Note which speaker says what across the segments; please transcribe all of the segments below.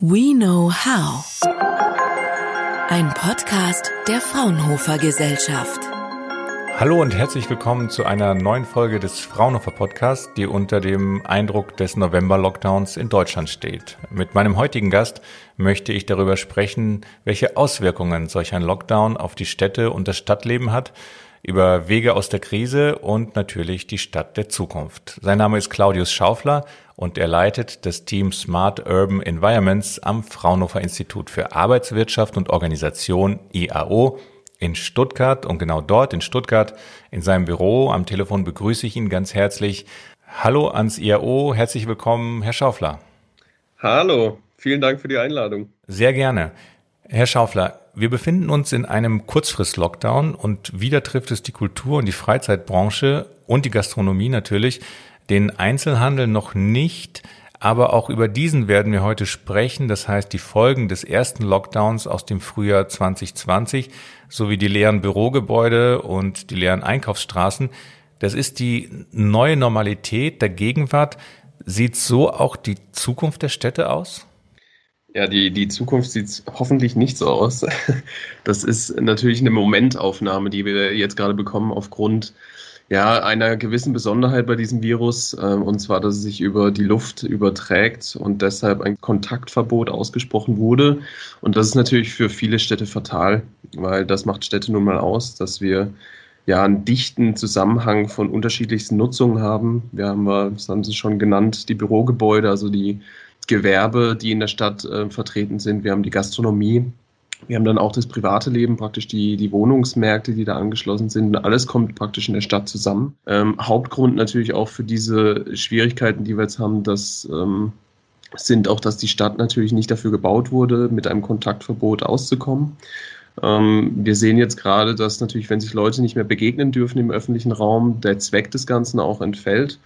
Speaker 1: We Know How. Ein Podcast der Fraunhofer Gesellschaft.
Speaker 2: Hallo und herzlich willkommen zu einer neuen Folge des Fraunhofer Podcasts, die unter dem Eindruck des November-Lockdowns in Deutschland steht. Mit meinem heutigen Gast möchte ich darüber sprechen, welche Auswirkungen solch ein Lockdown auf die Städte und das Stadtleben hat, über Wege aus der Krise und natürlich die Stadt der Zukunft. Sein Name ist Claudius Schaufler und er leitet das Team Smart Urban Environments am Fraunhofer Institut für Arbeitswirtschaft und Organisation IAO in Stuttgart. Und genau dort in Stuttgart in seinem Büro am Telefon begrüße ich ihn ganz herzlich. Hallo ans IAO, herzlich willkommen, Herr Schaufler.
Speaker 3: Hallo, vielen Dank für die Einladung.
Speaker 2: Sehr gerne. Herr Schaufler, wir befinden uns in einem Kurzfrist-Lockdown und wieder trifft es die Kultur- und die Freizeitbranche und die Gastronomie natürlich den Einzelhandel noch nicht, aber auch über diesen werden wir heute sprechen. Das heißt, die Folgen des ersten Lockdowns aus dem Frühjahr 2020 sowie die leeren Bürogebäude und die leeren Einkaufsstraßen. Das ist die neue Normalität der Gegenwart. Sieht so auch die Zukunft der Städte aus?
Speaker 3: Ja, die, die Zukunft sieht hoffentlich nicht so aus. Das ist natürlich eine Momentaufnahme, die wir jetzt gerade bekommen aufgrund ja, einer gewissen Besonderheit bei diesem Virus, äh, und zwar, dass es sich über die Luft überträgt und deshalb ein Kontaktverbot ausgesprochen wurde. Und das ist natürlich für viele Städte fatal, weil das macht Städte nun mal aus, dass wir ja einen dichten Zusammenhang von unterschiedlichsten Nutzungen haben. Wir haben, das haben Sie schon genannt, die Bürogebäude, also die Gewerbe, die in der Stadt äh, vertreten sind. Wir haben die Gastronomie, wir haben dann auch das private Leben, praktisch die, die Wohnungsmärkte, die da angeschlossen sind. Alles kommt praktisch in der Stadt zusammen. Ähm, Hauptgrund natürlich auch für diese Schwierigkeiten, die wir jetzt haben, das ähm, sind auch, dass die Stadt natürlich nicht dafür gebaut wurde, mit einem Kontaktverbot auszukommen. Ähm, wir sehen jetzt gerade, dass natürlich, wenn sich Leute nicht mehr begegnen dürfen im öffentlichen Raum, der Zweck des Ganzen auch entfällt.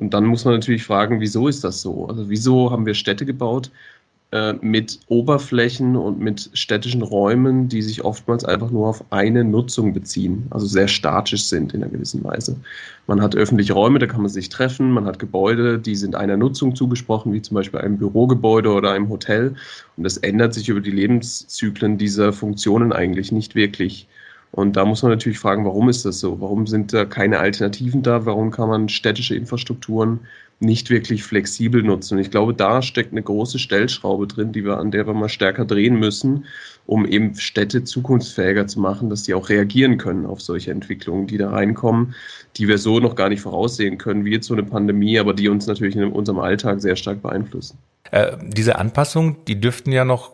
Speaker 3: Und dann muss man natürlich fragen, wieso ist das so? Also wieso haben wir Städte gebaut, äh, mit Oberflächen und mit städtischen Räumen, die sich oftmals einfach nur auf eine Nutzung beziehen, also sehr statisch sind in einer gewissen Weise. Man hat öffentliche Räume, da kann man sich treffen, man hat Gebäude, die sind einer Nutzung zugesprochen, wie zum Beispiel einem Bürogebäude oder einem Hotel. Und das ändert sich über die Lebenszyklen dieser Funktionen eigentlich nicht wirklich. Und da muss man natürlich fragen, warum ist das so? Warum sind da keine Alternativen da? Warum kann man städtische Infrastrukturen nicht wirklich flexibel nutzen. Und ich glaube, da steckt eine große Stellschraube drin, die wir, an der wir mal stärker drehen müssen, um eben Städte zukunftsfähiger zu machen, dass die auch reagieren können auf solche Entwicklungen, die da reinkommen, die wir so noch gar nicht voraussehen können, wie jetzt so eine Pandemie, aber die uns natürlich in unserem Alltag sehr stark beeinflussen.
Speaker 2: Äh, diese Anpassungen, die dürften ja noch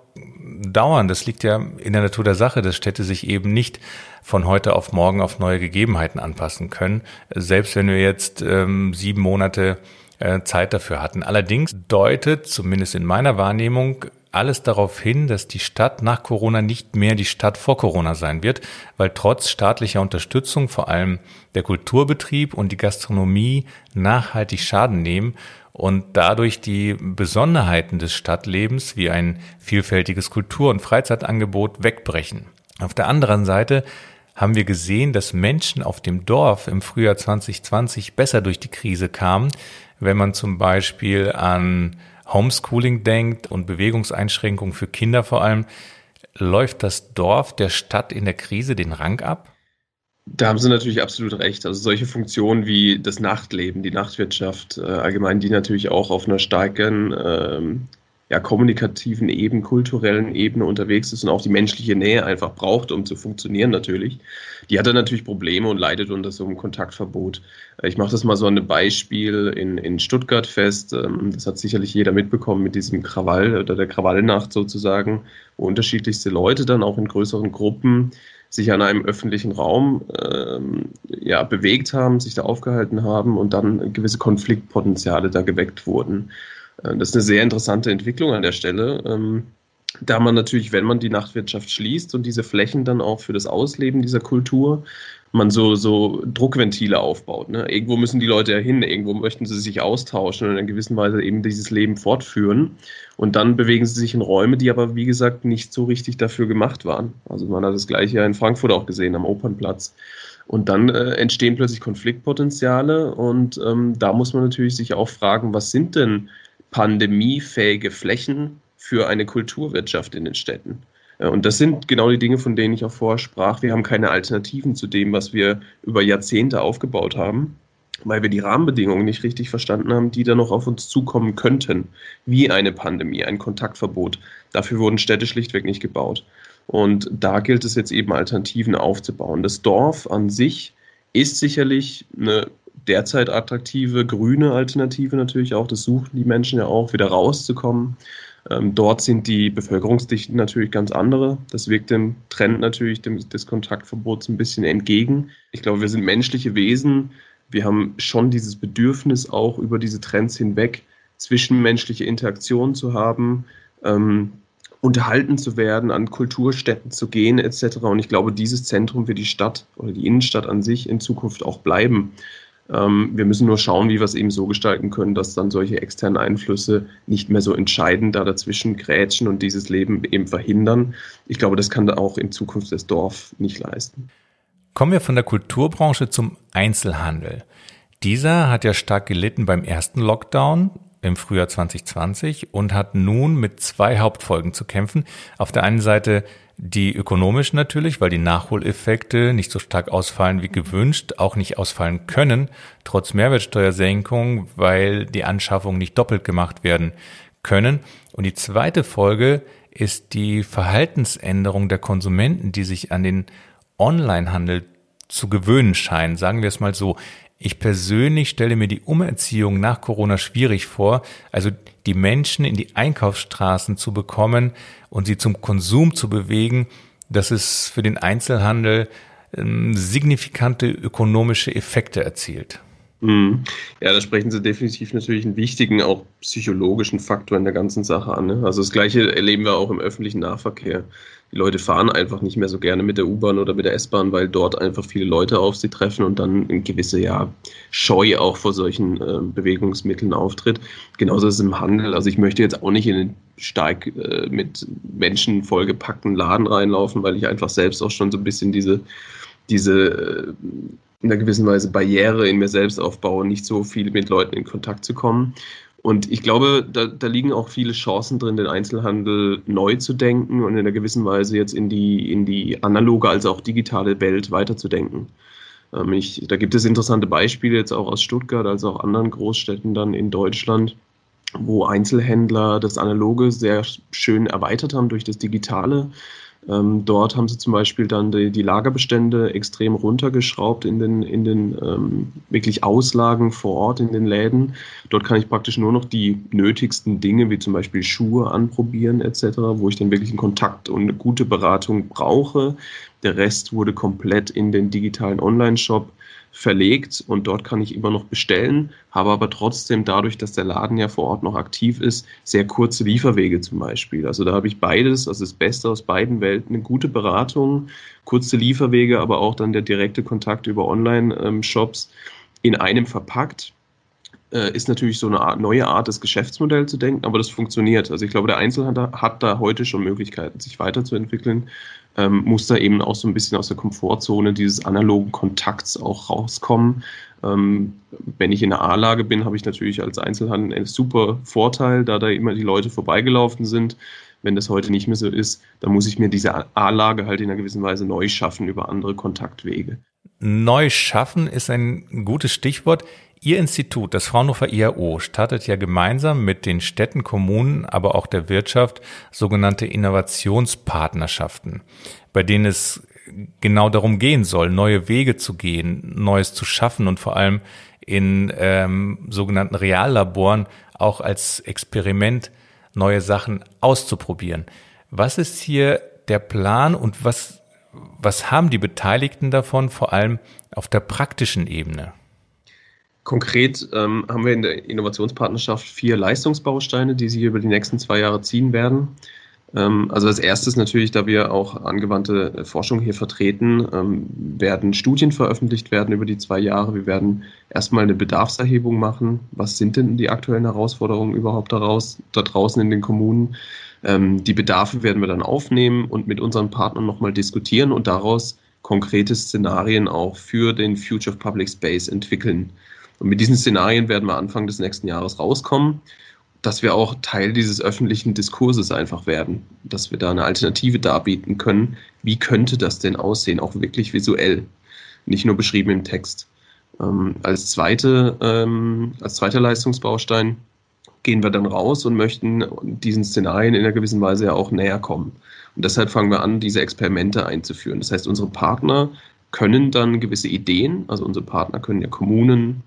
Speaker 2: dauern. Das liegt ja in der Natur der Sache, dass Städte sich eben nicht von heute auf morgen auf neue Gegebenheiten anpassen können. Selbst wenn wir jetzt ähm, sieben Monate äh, Zeit dafür hatten. Allerdings deutet, zumindest in meiner Wahrnehmung, alles darauf hin, dass die Stadt nach Corona nicht mehr die Stadt vor Corona sein wird, weil trotz staatlicher Unterstützung vor allem der Kulturbetrieb und die Gastronomie nachhaltig Schaden nehmen und dadurch die Besonderheiten des Stadtlebens wie ein vielfältiges Kultur- und Freizeitangebot wegbrechen. Auf der anderen Seite haben wir gesehen, dass Menschen auf dem Dorf im Frühjahr 2020 besser durch die Krise kamen, wenn man zum Beispiel an Homeschooling denkt und Bewegungseinschränkungen für Kinder vor allem, läuft das Dorf der Stadt in der Krise den Rang ab?
Speaker 3: Da haben Sie natürlich absolut recht. Also solche Funktionen wie das Nachtleben, die Nachtwirtschaft, äh, allgemein, die natürlich auch auf einer starken ähm, ja, kommunikativen Ebene, kulturellen Ebene unterwegs ist und auch die menschliche Nähe einfach braucht, um zu funktionieren natürlich, die hat dann natürlich Probleme und leidet unter so einem Kontaktverbot. Ich mache das mal so einem Beispiel in, in Stuttgart fest. Ähm, das hat sicherlich jeder mitbekommen mit diesem Krawall oder der Krawallnacht sozusagen, wo unterschiedlichste Leute dann auch in größeren Gruppen sich an einem öffentlichen Raum ähm, ja, bewegt haben, sich da aufgehalten haben und dann gewisse Konfliktpotenziale da geweckt wurden. Äh, das ist eine sehr interessante Entwicklung an der Stelle. Ähm, da man natürlich, wenn man die Nachtwirtschaft schließt und diese Flächen dann auch für das Ausleben dieser Kultur, man so, so Druckventile aufbaut. Ne? Irgendwo müssen die Leute ja hin, irgendwo möchten sie sich austauschen und in einer gewissen Weise eben dieses Leben fortführen. Und dann bewegen sie sich in Räume, die aber, wie gesagt, nicht so richtig dafür gemacht waren. Also man hat das gleiche ja in Frankfurt auch gesehen, am Opernplatz. Und dann äh, entstehen plötzlich Konfliktpotenziale und ähm, da muss man natürlich sich auch fragen, was sind denn pandemiefähige Flächen für eine Kulturwirtschaft in den Städten. Und das sind genau die Dinge, von denen ich auch vorher sprach. Wir haben keine Alternativen zu dem, was wir über Jahrzehnte aufgebaut haben, weil wir die Rahmenbedingungen nicht richtig verstanden haben, die da noch auf uns zukommen könnten, wie eine Pandemie, ein Kontaktverbot. Dafür wurden Städte schlichtweg nicht gebaut. Und da gilt es jetzt eben Alternativen aufzubauen. Das Dorf an sich ist sicherlich eine derzeit attraktive grüne Alternative natürlich auch. Das suchen die Menschen ja auch, wieder rauszukommen. Ähm, dort sind die Bevölkerungsdichten natürlich ganz andere. Das wirkt dem Trend natürlich dem, des Kontaktverbots ein bisschen entgegen. Ich glaube, wir sind menschliche Wesen. Wir haben schon dieses Bedürfnis auch über diese Trends hinweg zwischenmenschliche Interaktion zu haben. Ähm, unterhalten zu werden, an Kulturstätten zu gehen etc. Und ich glaube, dieses Zentrum wird die Stadt oder die Innenstadt an sich in Zukunft auch bleiben. Ähm, wir müssen nur schauen, wie wir es eben so gestalten können, dass dann solche externen Einflüsse nicht mehr so entscheidend da dazwischen grätschen und dieses Leben eben verhindern. Ich glaube, das kann da auch in Zukunft das Dorf nicht leisten.
Speaker 2: Kommen wir von der Kulturbranche zum Einzelhandel. Dieser hat ja stark gelitten beim ersten Lockdown im Frühjahr 2020 und hat nun mit zwei Hauptfolgen zu kämpfen. Auf der einen Seite die ökonomisch natürlich, weil die Nachholeffekte nicht so stark ausfallen wie gewünscht, auch nicht ausfallen können, trotz Mehrwertsteuersenkung, weil die Anschaffungen nicht doppelt gemacht werden können. Und die zweite Folge ist die Verhaltensänderung der Konsumenten, die sich an den Onlinehandel zu gewöhnen scheinen. Sagen wir es mal so. Ich persönlich stelle mir die Umerziehung nach Corona schwierig vor, also die Menschen in die Einkaufsstraßen zu bekommen und sie zum Konsum zu bewegen. Das ist für den Einzelhandel ähm, signifikante ökonomische Effekte erzielt.
Speaker 3: Mhm. Ja, da sprechen Sie definitiv natürlich einen wichtigen, auch psychologischen Faktor in der ganzen Sache an. Ne? Also das Gleiche erleben wir auch im öffentlichen Nahverkehr die Leute fahren einfach nicht mehr so gerne mit der U-Bahn oder mit der S-Bahn, weil dort einfach viele Leute auf sie treffen und dann eine gewisse ja, Scheu auch vor solchen äh, Bewegungsmitteln auftritt. Genauso ist es im Handel. Also ich möchte jetzt auch nicht in einen stark äh, mit Menschen vollgepackten Laden reinlaufen, weil ich einfach selbst auch schon so ein bisschen diese, diese äh, in einer gewissen Weise Barriere in mir selbst aufbaue, nicht so viel mit Leuten in Kontakt zu kommen. Und ich glaube, da, da, liegen auch viele Chancen drin, den Einzelhandel neu zu denken und in einer gewissen Weise jetzt in die, in die analoge als auch digitale Welt weiterzudenken. Ähm, ich, da gibt es interessante Beispiele jetzt auch aus Stuttgart, als auch anderen Großstädten dann in Deutschland, wo Einzelhändler das Analoge sehr schön erweitert haben durch das Digitale ähm, dort haben sie zum Beispiel dann die, die, Lagerbestände extrem runtergeschraubt in den, in den ähm, wirklich Auslagen vor Ort in den Läden. Dort kann ich praktisch nur noch die nötigsten Dinge, wie zum Beispiel Schuhe anprobieren etc., wo ich dann wirklich einen Kontakt und eine gute Beratung brauche. Der Rest wurde komplett in den digitalen Online-Shop verlegt und dort kann ich immer noch bestellen, habe aber trotzdem dadurch, dass der Laden ja vor Ort noch aktiv ist, sehr kurze Lieferwege zum Beispiel. Also da habe ich beides, also das Beste aus beiden Welten, eine gute Beratung, kurze Lieferwege, aber auch dann der direkte Kontakt über Online-Shops in einem verpackt äh, ist natürlich so eine Art, neue Art, das Geschäftsmodell zu denken, aber das funktioniert. Also ich glaube, der Einzelhandel hat da heute schon Möglichkeiten, sich weiterzuentwickeln ähm, muss da eben auch so ein bisschen aus der Komfortzone dieses analogen Kontakts auch rauskommen. Ähm, wenn ich in der A-Lage bin, habe ich natürlich als Einzelhandel einen super Vorteil, da da immer die Leute vorbeigelaufen sind. Wenn das heute nicht mehr so ist, dann muss ich mir diese A-Lage halt in einer gewissen Weise neu schaffen über andere Kontaktwege.
Speaker 2: Neu schaffen ist ein gutes Stichwort. Ihr Institut, das Fraunhofer IAO, startet ja gemeinsam mit den Städten, Kommunen, aber auch der Wirtschaft sogenannte Innovationspartnerschaften, bei denen es genau darum gehen soll, neue Wege zu gehen, Neues zu schaffen und vor allem in ähm, sogenannten Reallaboren auch als Experiment neue Sachen auszuprobieren. Was ist hier der Plan und was, was haben die Beteiligten davon, vor allem auf der praktischen Ebene?
Speaker 3: Konkret ähm, haben wir in der Innovationspartnerschaft vier Leistungsbausteine, die sich über die nächsten zwei Jahre ziehen werden. Ähm, also als erstes natürlich, da wir auch angewandte Forschung hier vertreten, ähm, werden Studien veröffentlicht werden über die zwei Jahre. Wir werden erstmal eine Bedarfserhebung machen. Was sind denn die aktuellen Herausforderungen überhaupt daraus, da draußen in den Kommunen? Ähm, die Bedarfe werden wir dann aufnehmen und mit unseren Partnern nochmal diskutieren und daraus konkrete Szenarien auch für den Future of Public Space entwickeln. Und mit diesen Szenarien werden wir Anfang des nächsten Jahres rauskommen. dass wir auch Teil dieses öffentlichen Diskurses einfach werden, dass wir da eine Alternative darbieten können. Wie könnte das denn aussehen, auch wirklich visuell, nicht nur beschrieben im Text. Ähm, als, zweite, ähm, als zweiter Leistungsbaustein gehen wir dann raus und möchten diesen Szenarien in einer gewissen Weise ja auch näher kommen. Und deshalb fangen wir an, diese Experimente einzuführen. Das heißt, unsere Partner können dann gewisse Ideen, also unsere Partner können ja Kommunen,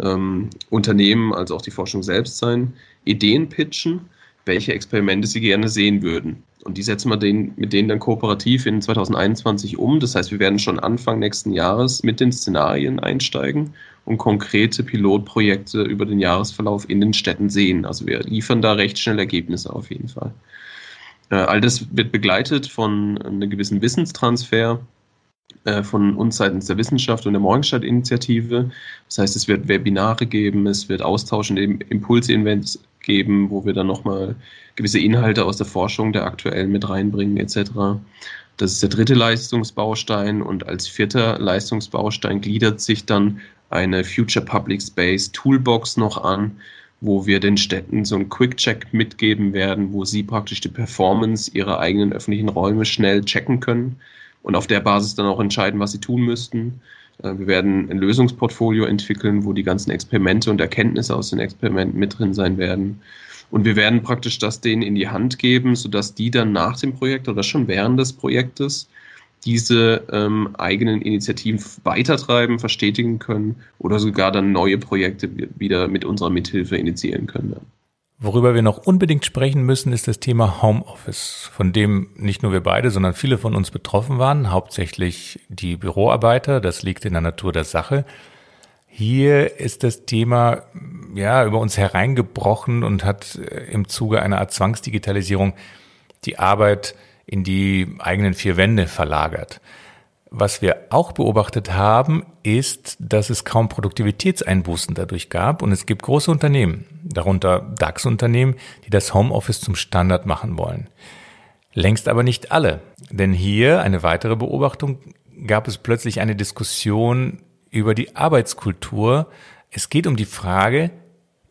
Speaker 3: ähm, Unternehmen, also auch die Forschung selbst sein, Ideen pitchen, welche Experimente sie gerne sehen würden. Und die setzen wir den, mit denen dann kooperativ in 2021 um. Das heißt, wir werden schon Anfang nächsten Jahres mit den Szenarien einsteigen und konkrete Pilotprojekte über den Jahresverlauf in den Städten sehen. Also wir liefern da recht schnell Ergebnisse auf jeden Fall. Äh, all das wird begleitet von einem gewissen Wissenstransfer von uns seitens der Wissenschaft und der Morgenstadt-Initiative. Das heißt, es wird Webinare geben, es wird austauschende Impulse-Events geben, wo wir dann nochmal gewisse Inhalte aus der Forschung der aktuellen mit reinbringen etc. Das ist der dritte Leistungsbaustein und als vierter Leistungsbaustein gliedert sich dann eine Future Public Space Toolbox noch an, wo wir den Städten so einen Quick-Check mitgeben werden, wo sie praktisch die Performance ihrer eigenen öffentlichen Räume schnell checken können und auf der Basis dann auch entscheiden, was sie tun müssten. Äh, wir werden ein Lösungsportfolio entwickeln, wo die ganzen Experimente und Erkenntnisse aus den Experimenten mit drin sein werden. Und wir werden praktisch das denen in die Hand geben, sodass die dann nach dem Projekt oder schon während des Projektes diese ähm, eigenen Initiativen weitertreiben, verstetigen können oder sogar dann neue Projekte wieder mit unserer Mithilfe initiieren können.
Speaker 2: Worüber wir noch unbedingt sprechen müssen, ist das Thema Homeoffice, von dem nicht nur wir beide, sondern viele von uns betroffen waren, hauptsächlich die Büroarbeiter. Das liegt in der Natur der Sache. Hier ist das Thema ja über uns hereingebrochen und hat äh, im Zuge einer Art Zwangsdigitalisierung die Arbeit in die eigenen vier Wände verlagert. Was wir auch beobachtet haben, ist, dass es kaum Produktivitätseinbußen dadurch gab und es gibt große Unternehmen, darunter DAX-Unternehmen, die das Homeoffice zum Standard machen wollen. Längst aber nicht alle, denn hier eine weitere Beobachtung gab es plötzlich eine Diskussion über die Arbeitskultur. Es geht um die Frage,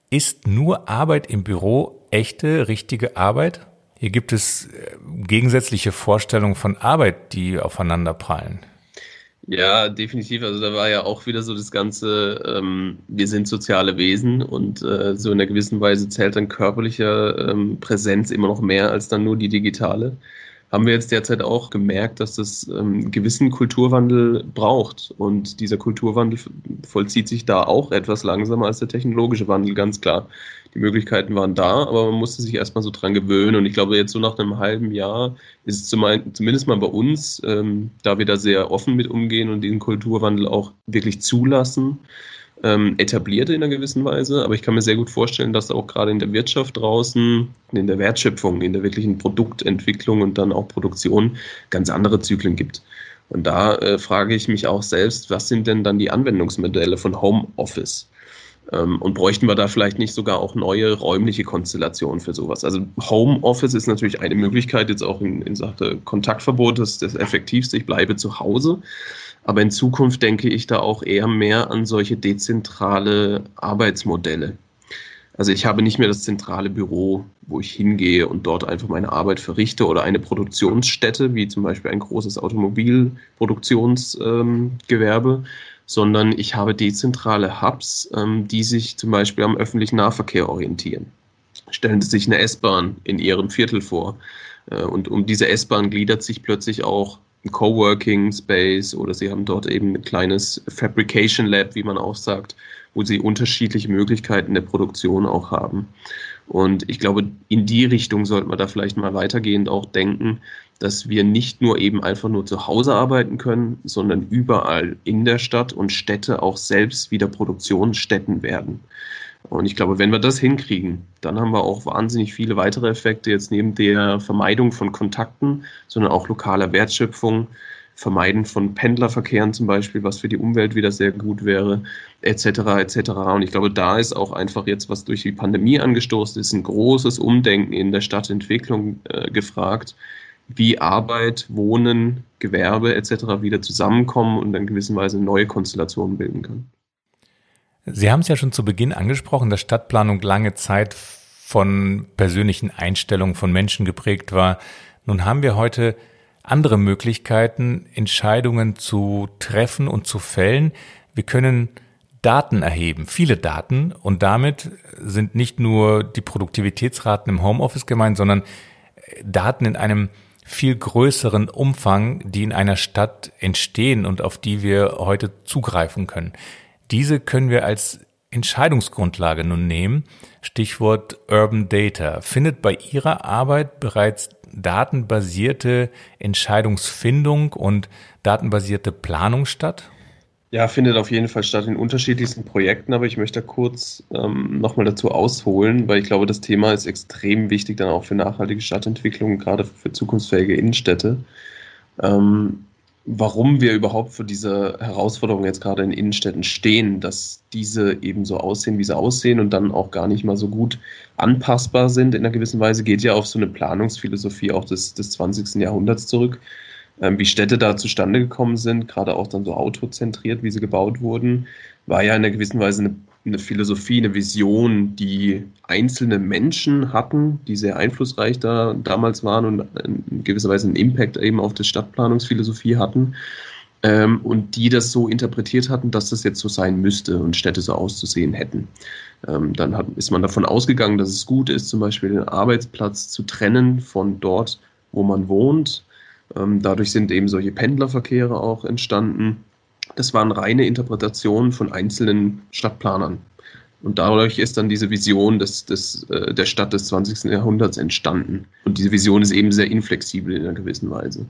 Speaker 2: ist nur Arbeit im Büro echte, richtige Arbeit? Hier gibt es äh, gegensätzliche Vorstellungen von Arbeit, die aufeinander prallen.
Speaker 3: Ja, definitiv. Also da war ja auch wieder so das Ganze, ähm, wir sind soziale Wesen und äh, so in einer gewissen Weise zählt dann körperliche ähm, Präsenz immer noch mehr als dann nur die digitale. Haben wir jetzt derzeit auch gemerkt, dass das ähm, gewissen Kulturwandel braucht. Und dieser Kulturwandel vollzieht sich da auch etwas langsamer als der technologische Wandel, ganz klar die Möglichkeiten waren da, aber man musste sich erstmal so dran gewöhnen. Und ich glaube, jetzt so nach einem halben Jahr ist es zumindest mal bei uns, ähm, da wir da sehr offen mit umgehen und diesen Kulturwandel auch wirklich zulassen, ähm, etabliert in einer gewissen Weise. Aber ich kann mir sehr gut vorstellen, dass auch gerade in der Wirtschaft draußen, in der Wertschöpfung, in der wirklichen Produktentwicklung und dann auch Produktion ganz andere Zyklen gibt. Und da äh, frage ich mich auch selbst, was sind denn dann die Anwendungsmodelle von Homeoffice? Ähm, und bräuchten wir da vielleicht nicht sogar auch neue räumliche Konstellationen für sowas? Also Homeoffice ist natürlich eine Möglichkeit, jetzt auch in, in Sache Kontaktverbot, das ist das Effektivste, ich bleibe zu Hause. Aber in Zukunft denke ich da auch eher mehr an solche dezentrale Arbeitsmodelle. Also ich habe nicht mehr das zentrale Büro, wo ich hingehe und dort einfach meine Arbeit verrichte oder eine Produktionsstätte, wie zum Beispiel ein großes Automobilproduktionsgewerbe, ähm, sondern ich habe dezentrale Hubs, ähm, die sich zum Beispiel am öffentlichen Nahverkehr orientieren. Stellen Sie sich eine S-Bahn in Ihrem Viertel vor. Äh, und um diese S-Bahn gliedert sich plötzlich auch ein Coworking Space oder Sie haben dort eben ein kleines Fabrication Lab, wie man auch sagt, wo Sie unterschiedliche Möglichkeiten der Produktion auch haben. Und ich glaube, in die Richtung sollte man da vielleicht mal weitergehend auch denken, dass wir nicht nur eben einfach nur zu Hause arbeiten können, sondern überall in der Stadt und Städte auch selbst wieder Produktionsstätten werden. Und ich glaube, wenn wir das hinkriegen, dann haben wir auch wahnsinnig viele weitere Effekte jetzt neben der Vermeidung von Kontakten, sondern auch lokaler Wertschöpfung, Vermeiden von Pendlerverkehren zum Beispiel, was für die Umwelt wieder sehr gut wäre, etc. etc. Und ich glaube, da ist auch einfach jetzt, was durch die Pandemie angestoßen ist, ein großes Umdenken in der Stadtentwicklung äh, gefragt, wie Arbeit, Wohnen, Gewerbe etc. wieder zusammenkommen und in gewisser Weise neue Konstellationen bilden können.
Speaker 2: Sie haben es ja schon zu Beginn angesprochen, dass Stadtplanung lange Zeit von persönlichen Einstellungen von Menschen geprägt war. Nun haben wir heute andere Möglichkeiten, Entscheidungen zu treffen und zu fällen. Wir können Daten erheben, viele Daten, und damit sind nicht nur die Produktivitätsraten im Homeoffice gemeint, sondern Daten in einem viel größeren Umfang, die in einer Stadt entstehen und auf die wir heute zugreifen können. Diese können wir als Entscheidungsgrundlage nun nehmen. Stichwort Urban Data. Findet bei Ihrer Arbeit bereits datenbasierte Entscheidungsfindung und datenbasierte Planung statt?
Speaker 3: Ja, findet auf jeden Fall statt in unterschiedlichsten Projekten, aber ich möchte kurz ähm, nochmal dazu ausholen, weil ich glaube, das Thema ist extrem wichtig dann auch für nachhaltige Stadtentwicklung, gerade für zukunftsfähige Innenstädte. Ähm, warum wir überhaupt für diese Herausforderung jetzt gerade in Innenstädten stehen, dass diese eben so aussehen, wie sie aussehen und dann auch gar nicht mal so gut anpassbar sind in einer gewissen Weise, geht ja auf so eine Planungsphilosophie auch des, des 20. Jahrhunderts zurück. Ähm, wie Städte da zustande gekommen sind, gerade auch dann so autozentriert, wie sie gebaut wurden, war ja in einer gewissen Weise eine, eine Philosophie, eine Vision, die einzelne Menschen hatten, die sehr einflussreich da damals waren und in gewisser Weise einen Impact eben auf die Stadtplanungsphilosophie hatten. Ähm, und die das so interpretiert hatten, dass das jetzt so sein müsste und Städte so auszusehen hätten. Ähm, dann hat, ist man davon ausgegangen, dass es gut ist, zum Beispiel den Arbeitsplatz zu trennen von dort, wo man wohnt ähm, dadurch sind eben solche Pendlerverkehre auch entstanden. Das waren reine Interpretationen von einzelnen Stadtplanern. Und dadurch ist dann diese Vision des, des, äh, der Stadt des 20. Jahrhunderts entstanden. Und diese Vision ist eben sehr inflexibel in einer gewissen Weise.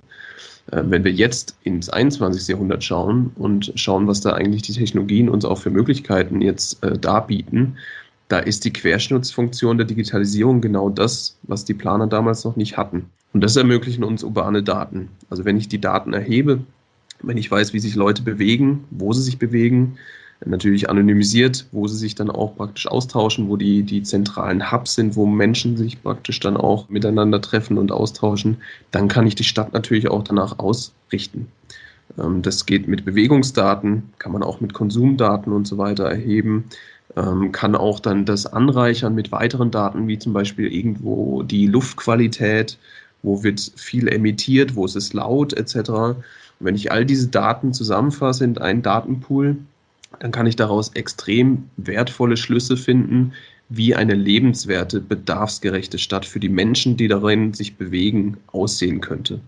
Speaker 3: Äh, wenn wir jetzt ins 21. Jahrhundert schauen und schauen, was da eigentlich die Technologien uns auch für Möglichkeiten jetzt äh, darbieten, da ist die Querschnittsfunktion der Digitalisierung genau das, was die Planer damals noch nicht hatten. Und das ermöglichen uns urbane Daten. Also wenn ich die Daten erhebe, wenn ich weiß, wie sich Leute bewegen, wo sie sich bewegen, natürlich anonymisiert, wo sie sich dann auch praktisch austauschen, wo die, die zentralen Hubs sind, wo Menschen sich praktisch dann auch miteinander treffen und austauschen, dann kann ich die Stadt natürlich auch danach ausrichten. Ähm, das geht mit Bewegungsdaten, kann man auch mit Konsumdaten und so weiter erheben ähm, kann auch dann das anreichern mit weiteren Daten, wie zum Beispiel irgendwo die Luftqualität, wo wird viel emittiert, wo ist es laut etc. Und wenn ich all diese Daten zusammenfasse in einen Datenpool, dann kann ich daraus extrem wertvolle Schlüsse finden, wie eine lebenswerte, bedarfsgerechte Stadt für die Menschen, die darin sich bewegen, aussehen könnte.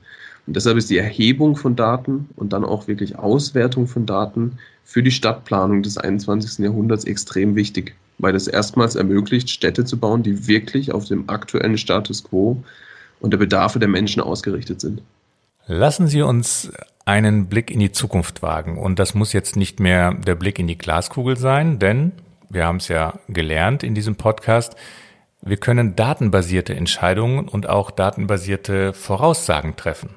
Speaker 3: Und deshalb ist die Erhebung von Daten und dann auch wirklich Auswertung von Daten für die Stadtplanung des 21. Jahrhunderts extrem wichtig, weil es erstmals ermöglicht, Städte zu bauen, die wirklich auf dem aktuellen Status quo und der Bedarfe der Menschen ausgerichtet sind.
Speaker 2: Lassen Sie uns einen Blick in die Zukunft wagen. Und das muss jetzt nicht mehr der Blick in die Glaskugel sein, denn wir haben es ja gelernt in diesem Podcast, wir können datenbasierte Entscheidungen und auch datenbasierte Voraussagen treffen.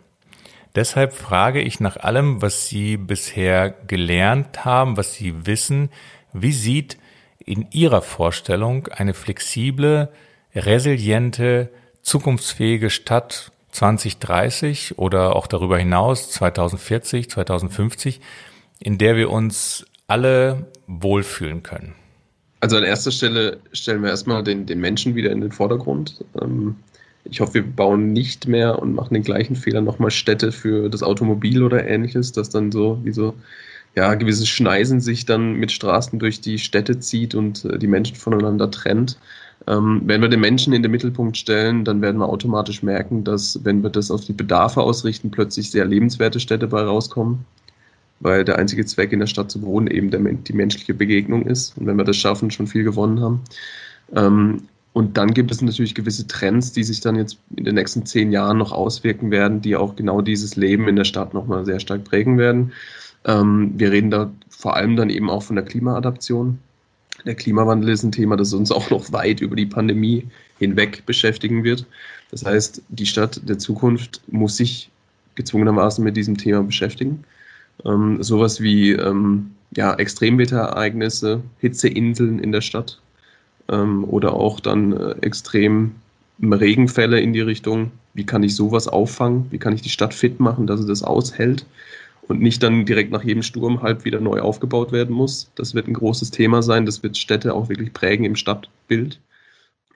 Speaker 2: Deshalb frage ich nach allem, was Sie bisher gelernt haben, was Sie wissen, wie sieht in Ihrer Vorstellung eine flexible, resiliente, zukunftsfähige Stadt 2030 oder auch darüber hinaus 2040, 2050, in der wir uns alle wohlfühlen können?
Speaker 3: Also an erster Stelle stellen wir erstmal den, den Menschen wieder in den Vordergrund. Ähm, ich hoffe, wir bauen nicht mehr und machen den gleichen Fehler nochmal Städte für das Automobil oder ähnliches, dass dann so wie so ja, gewisse Schneisen sich dann mit Straßen durch die Städte zieht und äh, die Menschen voneinander trennt. Ähm, wenn wir den Menschen in den Mittelpunkt stellen, dann werden wir automatisch merken, dass, wenn wir das auf die Bedarfe ausrichten, plötzlich sehr lebenswerte Städte bei rauskommen, weil der einzige Zweck in der Stadt zu wohnen eben der, die menschliche Begegnung ist. Und wenn wir das schaffen, schon viel gewonnen haben. Ähm, und dann gibt es natürlich gewisse Trends, die sich dann jetzt in den nächsten zehn Jahren noch auswirken werden, die auch genau dieses Leben in der Stadt nochmal sehr stark prägen werden. Ähm, wir reden da vor allem dann eben auch von der Klimaadaption. Der Klimawandel ist ein Thema, das uns auch noch weit über die Pandemie hinweg beschäftigen wird. Das heißt, die Stadt der Zukunft muss sich gezwungenermaßen mit diesem Thema beschäftigen. Ähm, sowas wie ähm, ja, Extremwetterereignisse, Hitzeinseln in der Stadt, ähm, oder auch dann äh, extrem Regenfälle in die Richtung, wie kann ich sowas auffangen, wie kann ich die Stadt fit machen, dass sie das aushält und nicht dann direkt nach jedem Sturm halt wieder neu aufgebaut werden muss. Das wird ein großes Thema sein, das wird Städte auch wirklich prägen im Stadtbild.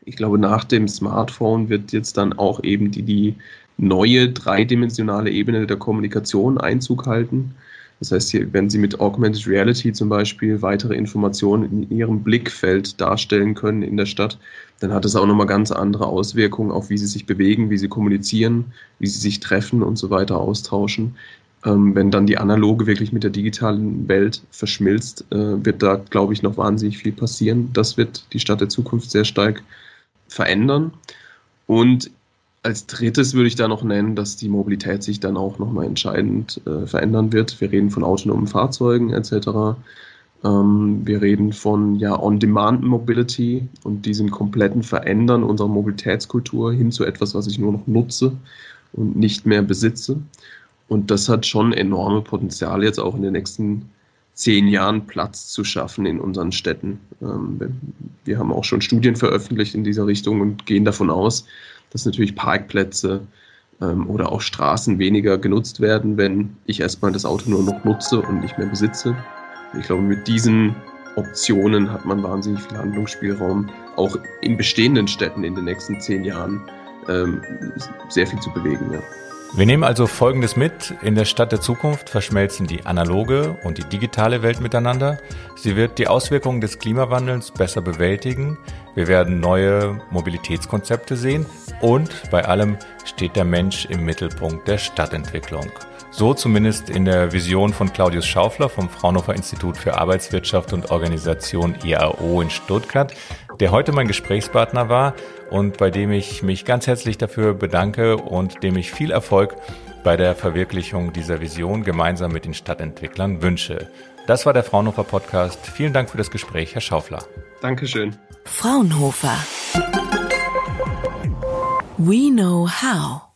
Speaker 3: Ich glaube, nach dem Smartphone wird jetzt dann auch eben die, die neue dreidimensionale Ebene der Kommunikation Einzug halten. Das heißt, hier, wenn Sie mit Augmented Reality zum Beispiel weitere Informationen in Ihrem Blickfeld darstellen können in der Stadt, dann hat es auch nochmal ganz andere Auswirkungen auf, wie Sie sich bewegen, wie Sie kommunizieren, wie Sie sich treffen und so weiter austauschen. Ähm, wenn dann die analoge wirklich mit der digitalen Welt verschmilzt, äh, wird da, glaube ich, noch wahnsinnig viel passieren. Das wird die Stadt der Zukunft sehr stark verändern. Und als drittes würde ich da noch nennen, dass die Mobilität sich dann auch nochmal entscheidend äh, verändern wird. Wir reden von autonomen Fahrzeugen etc. Ähm, wir reden von ja, On-Demand-Mobility und diesem kompletten Verändern unserer Mobilitätskultur hin zu etwas, was ich nur noch nutze und nicht mehr besitze. Und das hat schon enorme Potenzial jetzt auch in den nächsten zehn Jahren Platz zu schaffen in unseren Städten. Ähm, wir haben auch schon Studien veröffentlicht in dieser Richtung und gehen davon aus, dass natürlich Parkplätze ähm, oder auch Straßen weniger genutzt werden, wenn ich erstmal das Auto nur noch nutze und nicht mehr besitze. Ich glaube, mit diesen Optionen hat man wahnsinnig viel Handlungsspielraum, auch in bestehenden Städten in den nächsten zehn Jahren ähm, sehr viel zu bewegen. Ja.
Speaker 2: Wir nehmen also Folgendes mit. In der Stadt der Zukunft verschmelzen die analoge und die digitale Welt miteinander. Sie wird die Auswirkungen des Klimawandels besser bewältigen. Wir werden neue Mobilitätskonzepte sehen. Und bei allem steht der Mensch im Mittelpunkt der Stadtentwicklung. So zumindest in der Vision von Claudius Schaufler vom Fraunhofer Institut für Arbeitswirtschaft und Organisation IAO in Stuttgart, der heute mein Gesprächspartner war und bei dem ich mich ganz herzlich dafür bedanke und dem ich viel Erfolg bei der Verwirklichung dieser Vision gemeinsam mit den Stadtentwicklern wünsche. Das war der Fraunhofer Podcast. Vielen Dank für das Gespräch, Herr Schaufler.
Speaker 3: Dankeschön.
Speaker 1: Fraunhofer. We know how.